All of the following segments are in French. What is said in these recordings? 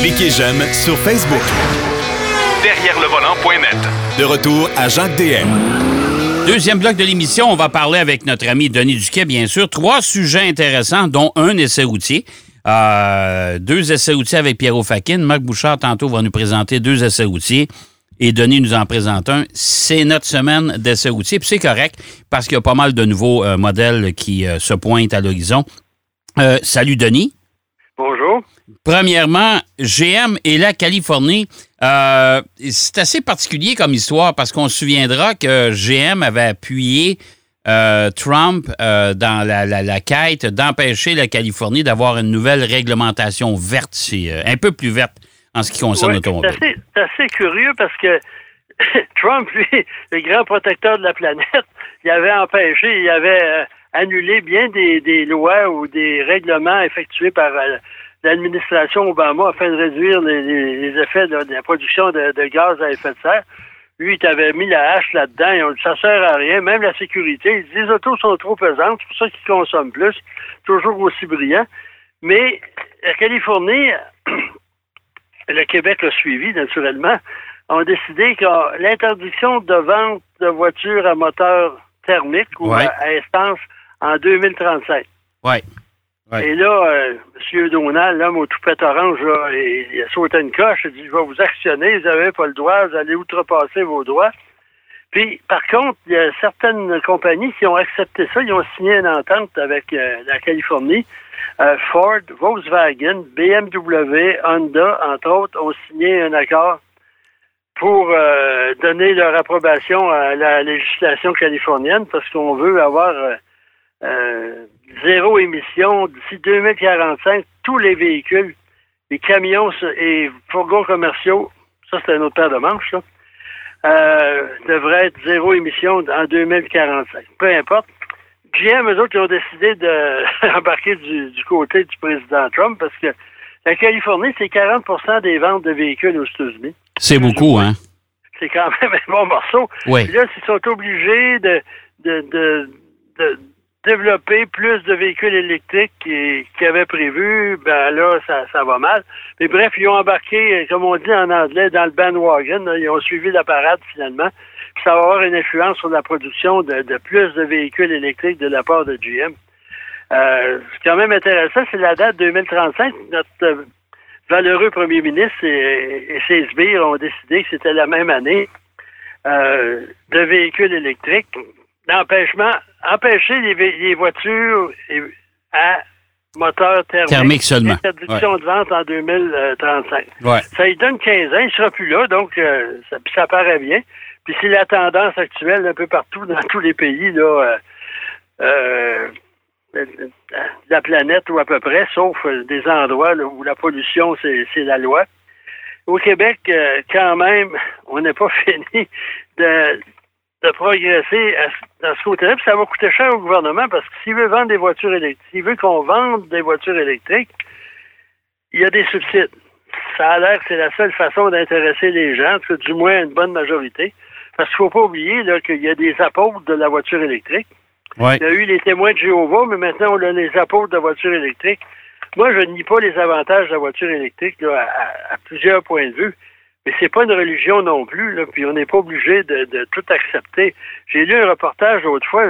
Cliquez j'aime sur Facebook. Derrière le volant.net. De retour à Jacques DM. Deuxième bloc de l'émission, on va parler avec notre ami Denis Duquet, bien sûr. Trois sujets intéressants, dont un essai routier. Euh, deux essais routiers avec Pierrot Fakin. Marc Bouchard, tantôt, va nous présenter deux essais routiers. Et Denis nous en présente un. C'est notre semaine d'essais routiers. Puis c'est correct parce qu'il y a pas mal de nouveaux euh, modèles qui euh, se pointent à l'horizon. Euh, salut, Denis. Bonjour. Premièrement, GM et la Californie, euh, c'est assez particulier comme histoire parce qu'on se souviendra que GM avait appuyé euh, Trump euh, dans la, la- la quête d'empêcher la Californie d'avoir une nouvelle réglementation verte, euh, un peu plus verte en ce qui concerne Ouais, l'automobile. c'est assez, curieux parce que Trump, lui, le grand protecteur de la planète, il avait empêché, il avait annulé bien des, des lois ou des règlements effectués par l'administration Obama afin de réduire les, les- les effets de, de la production de, de gaz à effet de serre. Lui, il t'avait mis la hache là-dedans et on dit ça sert à rien, même la sécurité. Il dit les autos sont trop pesantes, c'est pour ça qu'ils consomment plus, toujours aussi brillants. Mais la Californie, le Québec a suivi, naturellement, ont décidé que l'interdiction de vente de voitures à moteur thermique ou Ouais. à, à essence en 2035. Ouais. Et là, euh, M. Donald, l'homme au toupette orange, là, il, a sauté une coche, il dit, je vais vous actionner, vous n'avez pas le droit, vous allez outrepasser vos droits. Puis, par contre, il y a certaines compagnies qui ont accepté ça, ils ont signé une entente avec euh, la Californie. Euh, Ford, Volkswagen, BMW, Honda, entre autres, ont signé un accord pour donner leur approbation à la législation californienne parce qu'on veut avoir euh, zéro émission d'ici 2045. Tous les véhicules, les camions et fourgons commerciaux, ça c'est un autre paire de manches, là, euh, devraient être zéro émission en 2045. Peu importe. GM, eux autres, ils ont décidé d'embarquer du, du côté du président Trump parce que la Californie, c'est 40% des ventes de véhicules aux États-Unis. C'est beaucoup, hein? C'est quand même un bon morceau. Oui. Puis là, s'ils sont obligés de, de, de, de développer plus de véhicules électriques qui- qu'ils avaient prévu, ben là, ça, ça va mal. Mais bref, ils ont embarqué, comme on dit en anglais, dans le bandwagon. là. Ils ont suivi la parade finalement. Puis ça va avoir une influence sur la production de, de plus de véhicules électriques de la part de GM. Euh, c'est quand même intéressant, c'est la date 2035. Notre euh, valeureux premier ministre et, et ses sbires ont décidé que c'était la même année euh, de véhicules électriques. D'empêchement, empêcher les, voitures à moteur thermique. Thermique seulement. Interdiction de vente en 2035. Ouais. Ça lui donne 15 ans, il sera plus là, donc euh, ça, ça paraît bien. Puis c'est la tendance actuelle un peu partout dans tous les pays là, euh, euh, de la planète ou à peu près, sauf euh, des endroits là, où la pollution c'est la loi. Au Québec, euh, quand même, on n'est pas fini de, de progresser à ce- dans ce côté-là. Puis ça va coûter cher au gouvernement parce que s'il veut vendre des voitures électriques, s'il veut qu'on vende des voitures électriques, il y a des subsides. Ça a l'air que c'est la seule façon d'intéresser les gens, du moins une bonne majorité. Parce qu'il ne faut pas oublier qu'il y a des apôtres de la voiture électrique. Ouais. Il y a eu les témoins de Jéhovah, mais maintenant on a les apôtres de la voiture électrique. Moi, je ne nie pas les avantages de la voiture électrique là, à, à plusieurs points de vue. Mais c'est pas une religion non plus, là, puis on n'est pas obligé de, de tout accepter. J'ai lu un reportage l'autre fois,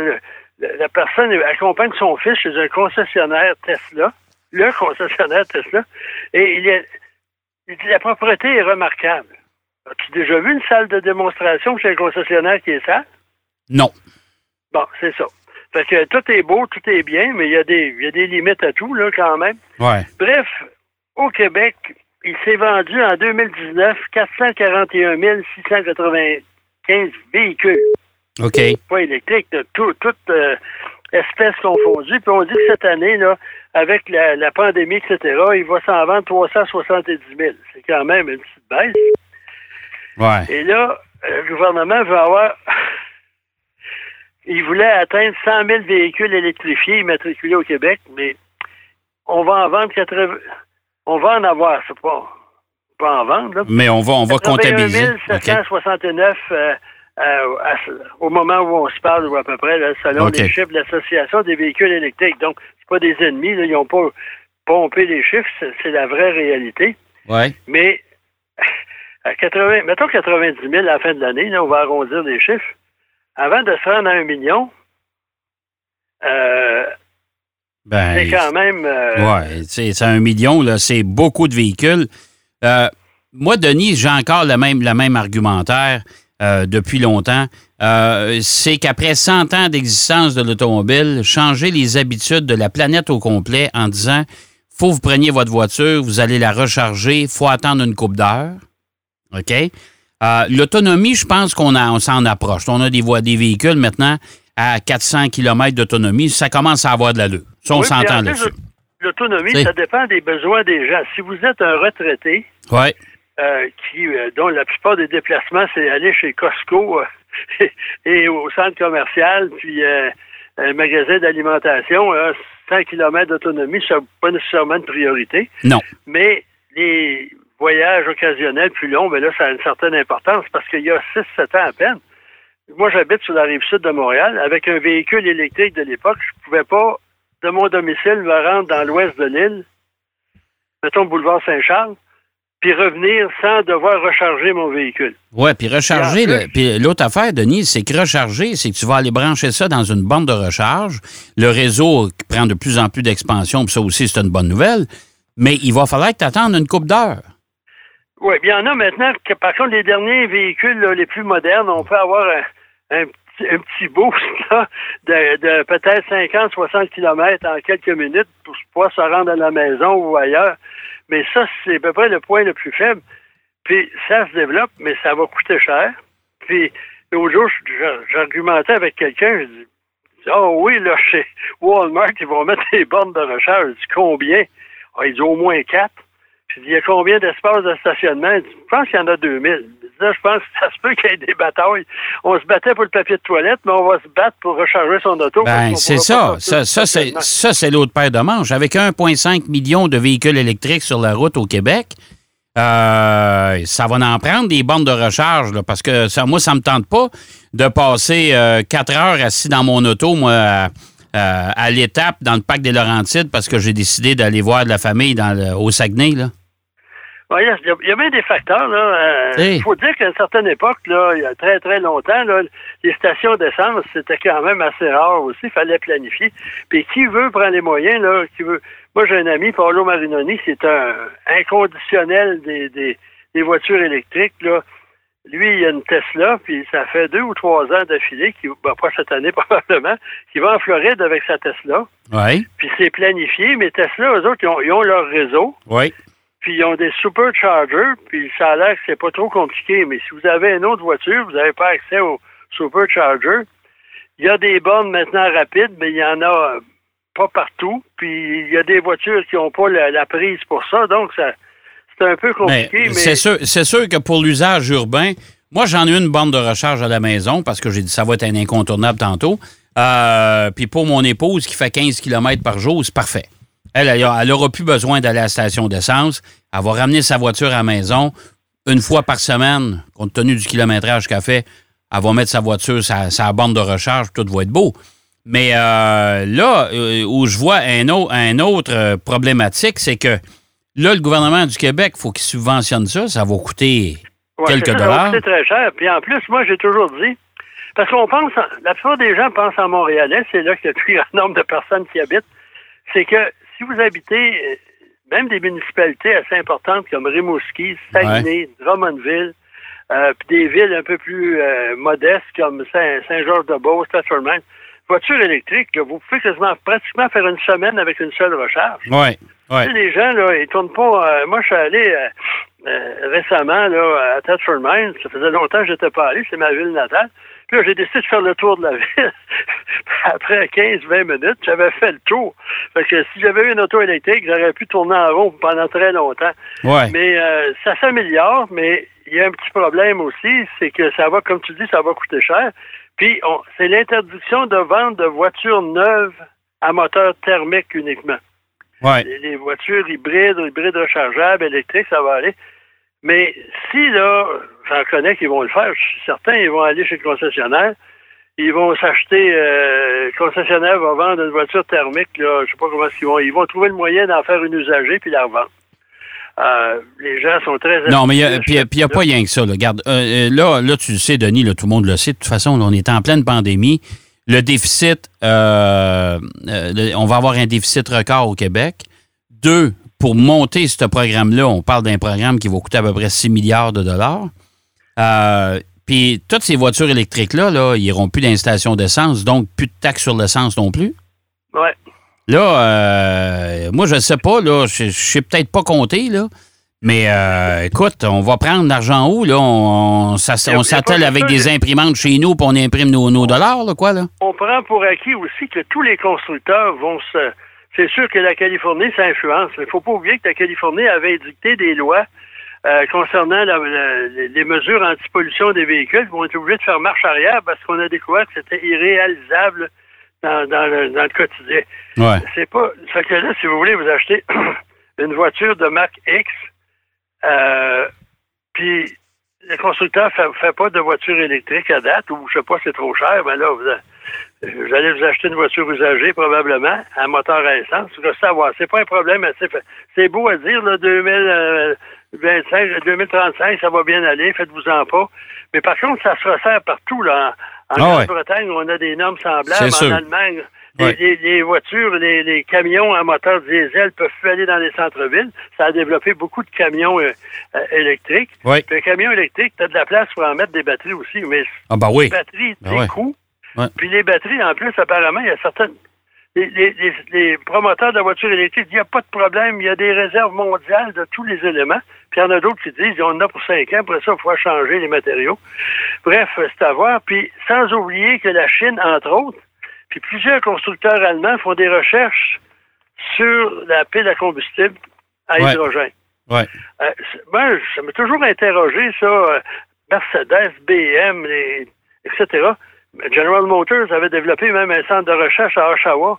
la personne accompagne son fils chez un concessionnaire Tesla, le concessionnaire Tesla, et il, est, la propriété est remarquable. As-tu déjà vu une salle de démonstration chez un concessionnaire qui est sale? Non. Bon, c'est ça. Fait que tout est beau, tout est bien, mais il y a des, y a des limites à tout, là, quand même. Ouais. Bref, au Québec, il s'est vendu en 2019 441 695 véhicules, OK. pas électriques, tout, toutes euh, espèces confondues. Puis on dit que cette année, là, avec la, la pandémie, etc., il va s'en vendre 370 000. C'est quand même une petite baisse. Ouais. Et là, euh, le gouvernement veut avoir. il voulait atteindre 100 000 véhicules électrifiés immatriculés au Québec, mais on va en vendre 80. On va en avoir, c'est pas. Va en vendre, là. Mais on va, on va 81 comptabiliser. OK. 769 euh, euh, à au moment où on se parle, ou à peu près, là, selon les chiffres de l'Association des véhicules électriques. Donc, c'est pas des ennemis, là, ils n'ont pas, pomper les chiffres, c'est la vraie réalité. Oui. Mais à 80, mettons 90 000 à la fin de l'année, on va arrondir les chiffres. Avant de se rendre à un million, euh, Ben, c'est quand même. euh, Ouais, c'est un million, là, c'est beaucoup de véhicules. Euh, moi, Denis, j'ai encore le même, le même argumentaire euh, depuis longtemps. C'est qu'après 100 ans d'existence de l'automobile, changer les habitudes de la planète au complet en disant faut que vous preniez votre voiture, vous allez la recharger, faut attendre une coupe d'heure. OK? L'autonomie, je pense qu'on a- on s'en approche. On a des, voies, des véhicules maintenant à 400 km d'autonomie. Ça commence à avoir de l'allure. Ça, on oui, s'entend là-dessus. L'autonomie, ça dépend des besoins des gens. Si vous êtes un retraité, euh, qui, euh, dont la plupart des déplacements, c'est aller chez Costco euh, et au centre commercial, puis un magasin d'alimentation, euh, 100 km d'autonomie, ça pas nécessairement de priorité. Non. Mais les voyages occasionnels plus longs, ben là, ça a une certaine importance parce qu'il y a 6-7 ans à peine. Moi, j'habite sur la rive sud de Montréal. Avec un véhicule électrique de l'époque, je ne pouvais pas, de mon domicile, me rendre dans l'ouest de l'île, mettons boulevard Saint-Charles, puis revenir sans devoir recharger mon véhicule. Oui, puis recharger, Puis l'autre affaire, Denis, c'est que recharger, c'est que tu vas aller brancher ça dans une borne de recharge. Le réseau qui prend de plus en plus d'expansion, puis ça aussi, c'est une bonne nouvelle. Mais il va falloir que tu attendes une coupe d'heure. Oui, bien, il y en a maintenant que, par contre, les derniers véhicules là, les plus modernes, on peut avoir un, un petit, boost là, de, peut-être 50, 60 km en quelques minutes pour pouvoir se rendre à la maison ou ailleurs. Mais ça, c'est à peu près le point le plus faible. Puis ça se développe, mais ça va coûter cher. Puis l'autre jour, j'argumentais avec quelqu'un, je dis Oh oui, là, chez Walmart, ils vont mettre des bornes de recharge. Je dis combien? Ah, il dit au moins quatre. Puis il y a combien d'espaces de stationnement? Je pense qu'il y en a 2000. Il dit, Là, je pense que ça se peut qu'il y ait des batailles. On se battait pour le papier de toilette, mais on va se battre pour recharger son auto. Ben, c'est ça. Ça, ça, c'est, stationnement. ça, c'est l'autre paire de manches. Avec 1,5 million de véhicules électriques sur la route au Québec, euh, ça va en prendre des bornes de recharge, là, parce que ça, moi, ça me tente pas de passer euh, quatre heures assis dans mon auto, moi, à, à- à l'étape dans le parc des Laurentides, parce que j'ai décidé d'aller voir de la famille dans le- au Saguenay. Là. Il y, a- bien des facteurs. là. Euh, Il Hey. faut dire qu'à une certaine époque, là, il y a très, très longtemps, là, les stations d'essence, c'était quand même assez rare aussi. Il fallait planifier. Puis qui veut prendre les moyens, là, qui veut? Moi, j'ai un ami, Paolo Marinoni, c'est un inconditionnel des, des, des voitures électriques. Là. Lui, il a une Tesla, puis ça fait deux ou trois ans d'affilée, qui, ben, pas cette année probablement, qui va en Floride avec sa Tesla. Oui. Puis c'est planifié, mais Tesla, eux autres, ils ont, ils ont leur réseau Oui. Puis ils ont des superchargers, puis ça a l'air que c'est pas trop compliqué, mais si vous avez une autre voiture, vous n'avez pas accès au supercharger. Il y a des bornes maintenant rapides, mais il y en a euh, pas partout, puis il y a des voitures qui n'ont pas la, la prise pour ça, donc ça c'est un peu Mais compliqué, mais, c'est sûr, c'est sûr que pour l'usage urbain, moi, j'en ai une borne de recharge à la maison parce que j'ai dit ça va être un incontournable tantôt. Euh, Puis pour mon épouse qui fait 15 km par jour, c'est parfait. Elle, elle, a- elle aura plus besoin d'aller à la station d'essence. Elle va ramener sa voiture à la maison une fois par semaine, compte tenu du kilométrage qu'elle fait. Elle va mettre sa voiture, sa, sa borne de recharge, tout va être beau. Mais euh, là, euh, où je vois un, au- un autre euh, problématique, c'est que là, le gouvernement du Québec, faut qu'il subventionne ça. Ça va coûter Ouais, quelques c'est ça, dollars. coûter très cher. Puis en plus, moi, j'ai toujours dit, parce qu'on pense, en- la plupart des gens pensent en Montréalais, c'est là qu'il y a le plus grand nombre de personnes qui habitent, c'est que si vous habitez euh, même des municipalités assez importantes comme Rimouski, Saguenay, Drummondville, euh, puis des villes un peu plus euh, modestes comme Saint- Saint-Georges-de-Beauce, Stratford-Mine, voiture électrique, là, vous pouvez quasiment pratiquement faire une semaine avec une seule recharge. Oui, oui. Tu sais, les gens, là, ils tournent pas. euh, moi, je suis allé récemment là, à Thetford Mines. Ça faisait longtemps que je n'étais pas allé. C'est ma ville natale. Puis là, j'ai décidé de faire le tour de la ville. Après 15-20 minutes, j'avais fait le tour. Fait que si j'avais eu une auto électrique, j'aurais pu tourner en rond pendant très longtemps. Ouais. Mais euh, ça s'améliore, mais il y a un petit problème aussi, c'est que ça va, comme tu dis, ça va coûter cher. Puis c'est l'interdiction de vente de voitures neuves à moteur thermique uniquement. Ouais. Les, les voitures hybrides, hybrides rechargeables, électriques, ça va aller. Mais si, là, j'en connais qui vont le faire, je suis certain, ils vont aller chez le concessionnaire, ils vont s'acheter, euh, le concessionnaire va vendre une voiture thermique, là, je sais pas comment ils vont. Ils vont trouver le moyen d'en faire une usagée puis la revendre. Euh, les gens sont très Non, mais il n'y a, pas rien que ça. Là. Regarde, euh, là, là, tu le sais, Denis, là, tout le monde le sait. De toute façon, là, on est en pleine pandémie. Le déficit, on va avoir un déficit record au Québec. Deux, pour monter ce programme-là, on parle d'un programme qui va coûter à peu près 6 milliards de dollars. Euh, Puis toutes ces voitures électriques-là, là, ils n'iront plus d'installation d'essence, donc plus de taxes sur l'essence non plus. Ouais. Là, euh, moi, je ne sais pas, là, je ne sais peut-être pas compter, là. Mais euh, écoute, on va prendre l'argent où, là? On, s'attelle avec des imprimantes chez nous, puis on imprime nos, nos dollars, là, quoi, là? On prend pour acquis aussi que tous les constructeurs vont se. C'est sûr que la Californie, ça influence. Il ne faut pas oublier que la Californie avait édicté des lois euh, concernant la- la- les mesures anti-pollution des véhicules. Ils vont être obligés de faire marche arrière parce qu'on a découvert que c'était irréalisable dans, dans le, dans le quotidien. Ouais. C'est pas. Ça que là, si vous voulez vous acheter une voiture de marque X, euh, puis le constructeur fait, fait pas de voiture électrique à date, ou je sais pas, c'est trop cher, mais là, vous, a- vous allez vous acheter une voiture usagée, probablement, à moteur à essence. Vous restez à voir. C'est pas un problème. C'est, beau à dire, là, 2025, 2035, ça va bien aller, faites-vous-en pas. Mais par contre, ça se resserre partout, là. En, Ah ouais. Grande-Bretagne, on a des normes semblables. En. Allemagne, les, Ouais. les- les voitures, les, les camions à moteur diesel peuvent plus aller dans les centres-villes. Ça a développé beaucoup de camions euh, euh, électriques. Oui. Puis un camion électrique, tu as de la place pour en mettre des batteries aussi, mais Ah, bah oui. batteries, Ah des ouais. coûts. Ouais. Puis les batteries, en plus, apparemment, il y a certaines. Les, les- les- les promoteurs de voitures électriques disent il n'y a pas de problème, il y a des réserves mondiales de tous les éléments. Puis il y en a d'autres qui disent on en a pour cinq ans, après ça, il faut changer les matériaux. Bref, c'est à voir. Puis sans oublier que la Chine, entre autres, puis plusieurs constructeurs allemands font des recherches sur la pile à combustible à Ouais. hydrogène. Ouais. Euh, ça m'a toujours interrogé, ça. euh, Mercedes, BM, les- etc. General Motors avait développé même un centre de recherche à Oshawa.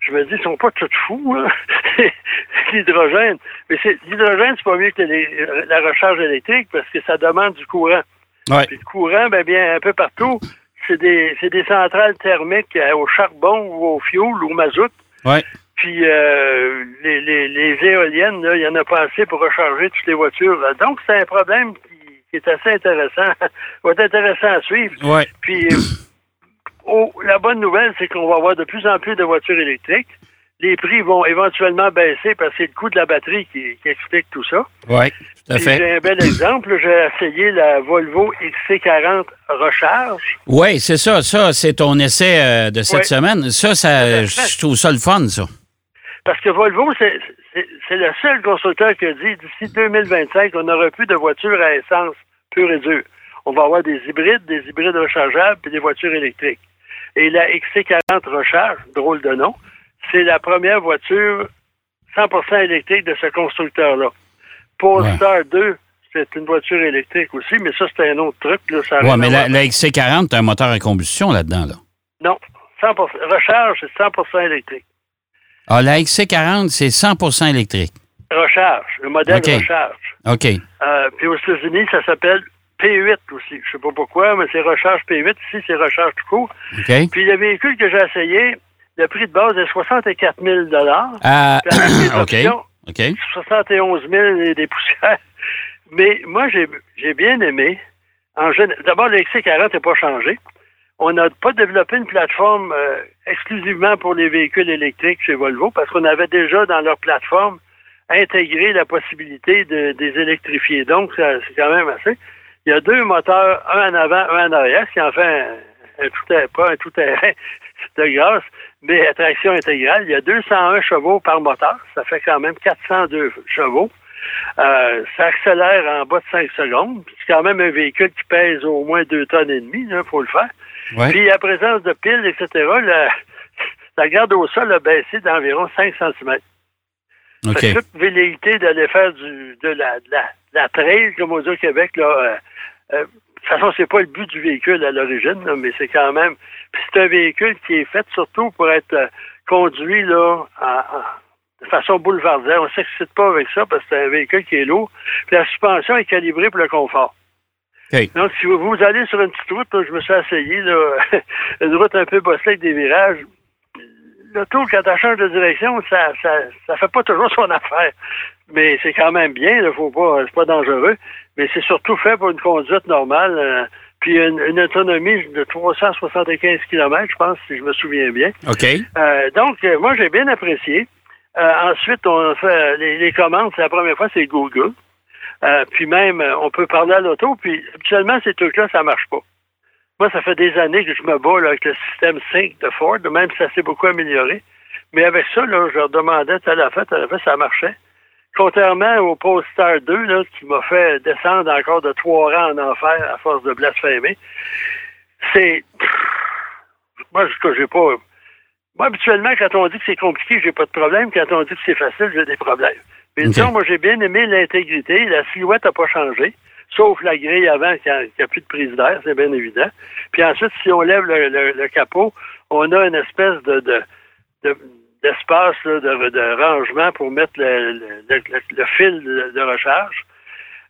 Je me dis, ils sont pas tous fous, là. l'hydrogène. Mais c'est, l'hydrogène, c'est pas mieux que les- la recharge électrique parce que ça demande du courant. Ouais. Puis le courant, ben bien, un peu partout, c'est des, c'est des centrales thermiques euh, au charbon ou au fioul ou au mazout. Ouais. Puis euh, les, les, les éoliennes, il y en a pas assez pour recharger toutes les voitures. Donc, c'est un problème qui, qui est assez intéressant. va être intéressant à suivre. Ouais. Puis, euh, oh, la bonne nouvelle, c'est qu'on va avoir de plus en plus de voitures électriques. Les prix vont éventuellement baisser parce que c'est le coût de la batterie qui, qui explique tout ça. Ouais. Tout à fait. j'ai un bel exemple. J'ai essayé la Volvo XC40 Recharge. Oui, c'est ça. Ça, c'est ton essai euh, de cette Ouais. semaine. Ça, ça, je trouve ça le fun, ça. Parce que Volvo, c'est c'est- le seul constructeur qui a dit d'ici 2025, on n'aura plus de voitures à essence pure et dure. On va avoir des hybrides, des hybrides rechargeables, puis des voitures électriques. Et la XC40 Recharge, drôle de nom, c'est la première voiture 100% électrique de ce constructeur-là. Polestar 2, c'est une voiture électrique aussi, mais ça, c'est un autre truc. Là, ça rien mais la, voir. la XC40, t'as un moteur à combustion là-dedans, là. Non, 100%. Recharge, c'est 100% électrique. Ah, la XC40, c'est 100% électrique. Recharge, le modèle OK. recharge. OK. Euh, puis aux États-Unis, ça s'appelle P8 aussi. Je sais pas pourquoi, mais c'est recharge P8. Ici, c'est recharge tout court. OK. Puis le véhicule que j'ai essayé, le prix de base est 64 000 Ah, OK. OK. 71 000 et des poussières. Mais moi, j'ai bien aimé. D'abord, le XC40 n'est pas changé. On n'a pas développé une plateforme euh, exclusivement pour les véhicules électriques chez Volvo parce qu'on avait déjà dans leur plateforme intégré la possibilité de, des électrifier. Donc, c'est quand même assez. Il y a deux moteurs, un en avant, un en arrière, ce qui en fait un, tout pas un tout terrain de grâce, mais à traction intégrale. Il y a 201 chevaux par moteur. Ça fait quand même 402 chevaux. Euh, ça accélère en bas de 5 secondes. C'est quand même un véhicule qui pèse au moins 2 tonnes et demie, il faut le faire. Ouais. Puis la présence de piles, etc., la, la garde au sol a baissé d'environ 5 cm. OK. C'est toute velléité d'aller faire du, de, la, de, la, de la trail, comme on dit au Québec. Là, euh, euh, de toute façon, c'est pas le but du véhicule à l'origine, mais c'est quand même. Puis c'est un véhicule qui est fait surtout pour être euh, conduit là de façon boulevardière. On ne s'excite pas avec ça parce que c'est un véhicule qui est lourd. Puis la suspension est calibrée pour le confort. Donc, si vous, vous allez sur une petite route, là, je me suis essayé, là, une route un peu bossée avec des virages, l'auto, quand elle change de direction, ça, ça, ça fait pas toujours son affaire. Mais c'est quand même bien, là, faut pas, c'est pas dangereux. Mais c'est surtout fait pour une conduite normale. euh, puis une, une autonomie de 375 km, je pense, si je me souviens bien. OK. Euh, donc, euh, moi, j'ai bien apprécié. Ensuite, on a fait les, les commandes. C'est la première fois, c'est Google. Euh, puis même, euh, on peut parler à l'auto. Puis habituellement, ces trucs-là, ça marche pas. Moi, ça fait des années que je me bats là, avec le système Sync de Ford, même si ça s'est beaucoup amélioré. Mais avec ça, là, je leur demandais, tu la fait, tu la fait, ça marchait. Contrairement au Polestar 2, là, qui m'a fait descendre encore de trois rangs en enfer à force de blasphémer, c'est... Moi, que j'ai pas... Moi, habituellement, quand on dit que c'est compliqué, j'ai pas de problème. Quand on dit que c'est facile, j'ai des problèmes. Mais Ok. disons, moi, j'ai bien aimé l'intégrité. La silhouette n'a pas changé, sauf la grille avant qui a, qui a plus de prise d'air, c'est bien évident. Puis ensuite, si on lève le, le- le capot, on a une espèce de... de- de- d'espace de, de rangement pour mettre le, le- le- le fil de, de recharge.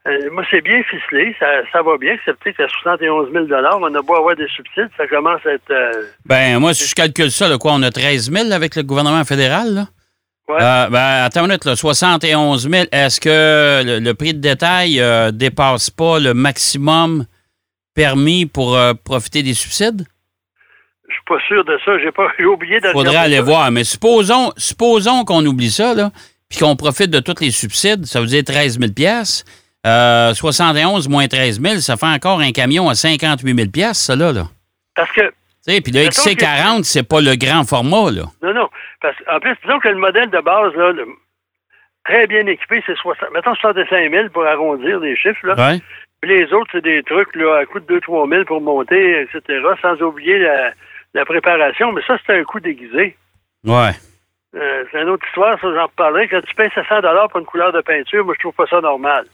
Euh, moi, c'est bien ficelé, ça, ça va bien, excepté qu'à 71 000 on a beau avoir des subsides, ça commence à être... euh, Ben, moi, si je calcule ça, là, quoi, on a 13 000 avec le gouvernement fédéral, là? Ouais. Euh, ben, attends une minute, là, 71 000. Est-ce que le, le prix de détail euh, dépasse pas le maximum permis pour euh, profiter des subsides? Je suis pas sûr de ça, j'ai pas j'ai oublié de Faudrait aller ça. voir. Mais supposons, supposons qu'on oublie ça, là, puis qu'on profite de tous les subsides, ça veut dire 13 000 euh, 71 moins 13 000, ça fait encore un camion à 58 000 ça, là. là. Parce que, Puis le Mettons que- XC40, c'est pas le grand format, là. non, non, parce qu'en plus, disons que le modèle de base, là, le- très bien équipé, c'est 60, mettons 65 000 pour arrondir les chiffres, là. Ouais. Puis les autres, c'est des trucs là, à coût de 2-3 000 pour monter, etc., sans oublier la, la préparation. Mais ça, c'est un coût déguisé. Ouais. Euh, c'est une autre histoire, ça, j'en reparlerai. Quand tu payes 700 pour une couleur de peinture, moi, je trouve pas ça normal.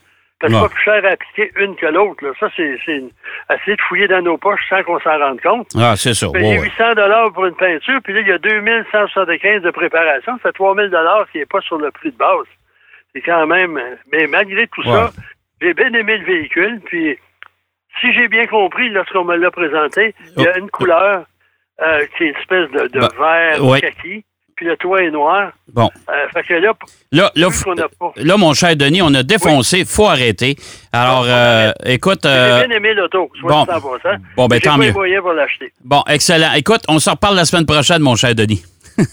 C'est pas plus cher à appliquer une que l'autre. Ça, c'est essayer de fouiller dans nos poches sans qu'on s'en rende compte. Ah, c'est ça. Payer ouais, ouais. 800 pour une peinture, puis là, il y a 2175 de préparation. Ça fait 3000 qui n'est pas sur le prix de base. C'est quand même... Mais malgré tout ça, j'ai bien aimé le véhicule, puis si j'ai bien compris, lorsqu'on me l'a présenté, il y a une couleur euh, qui est une espèce de, de Bah, vert kaki, puis le toit est noir. Bon. Euh, fait que là, Là, là, pas... là, mon cher Denis, on a défoncé. faut arrêter. Alors, on euh, écoute... euh, J'ai bien aimé l'auto, bon. Bon, ben, tant mieux. pour. Bon, excellent. Écoute, on se reparle la semaine prochaine, mon cher Denis.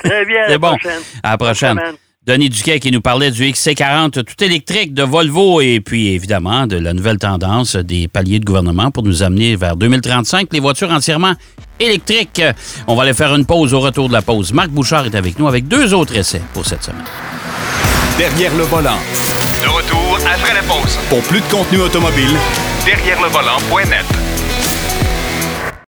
Très bien, à C'est la bon. prochaine. À la prochaine. Denis Duquet qui nous parlait du XC40 tout électrique de Volvo et puis évidemment de la nouvelle tendance des paliers de gouvernement pour nous amener vers 2035, les voitures entièrement électriques. On va aller faire une pause au retour de la pause. Marc Bouchard est avec nous avec deux autres essais pour cette semaine. Derrière le volant. De retour après la pause. Pour plus de contenu automobile, Derrière le volant.net.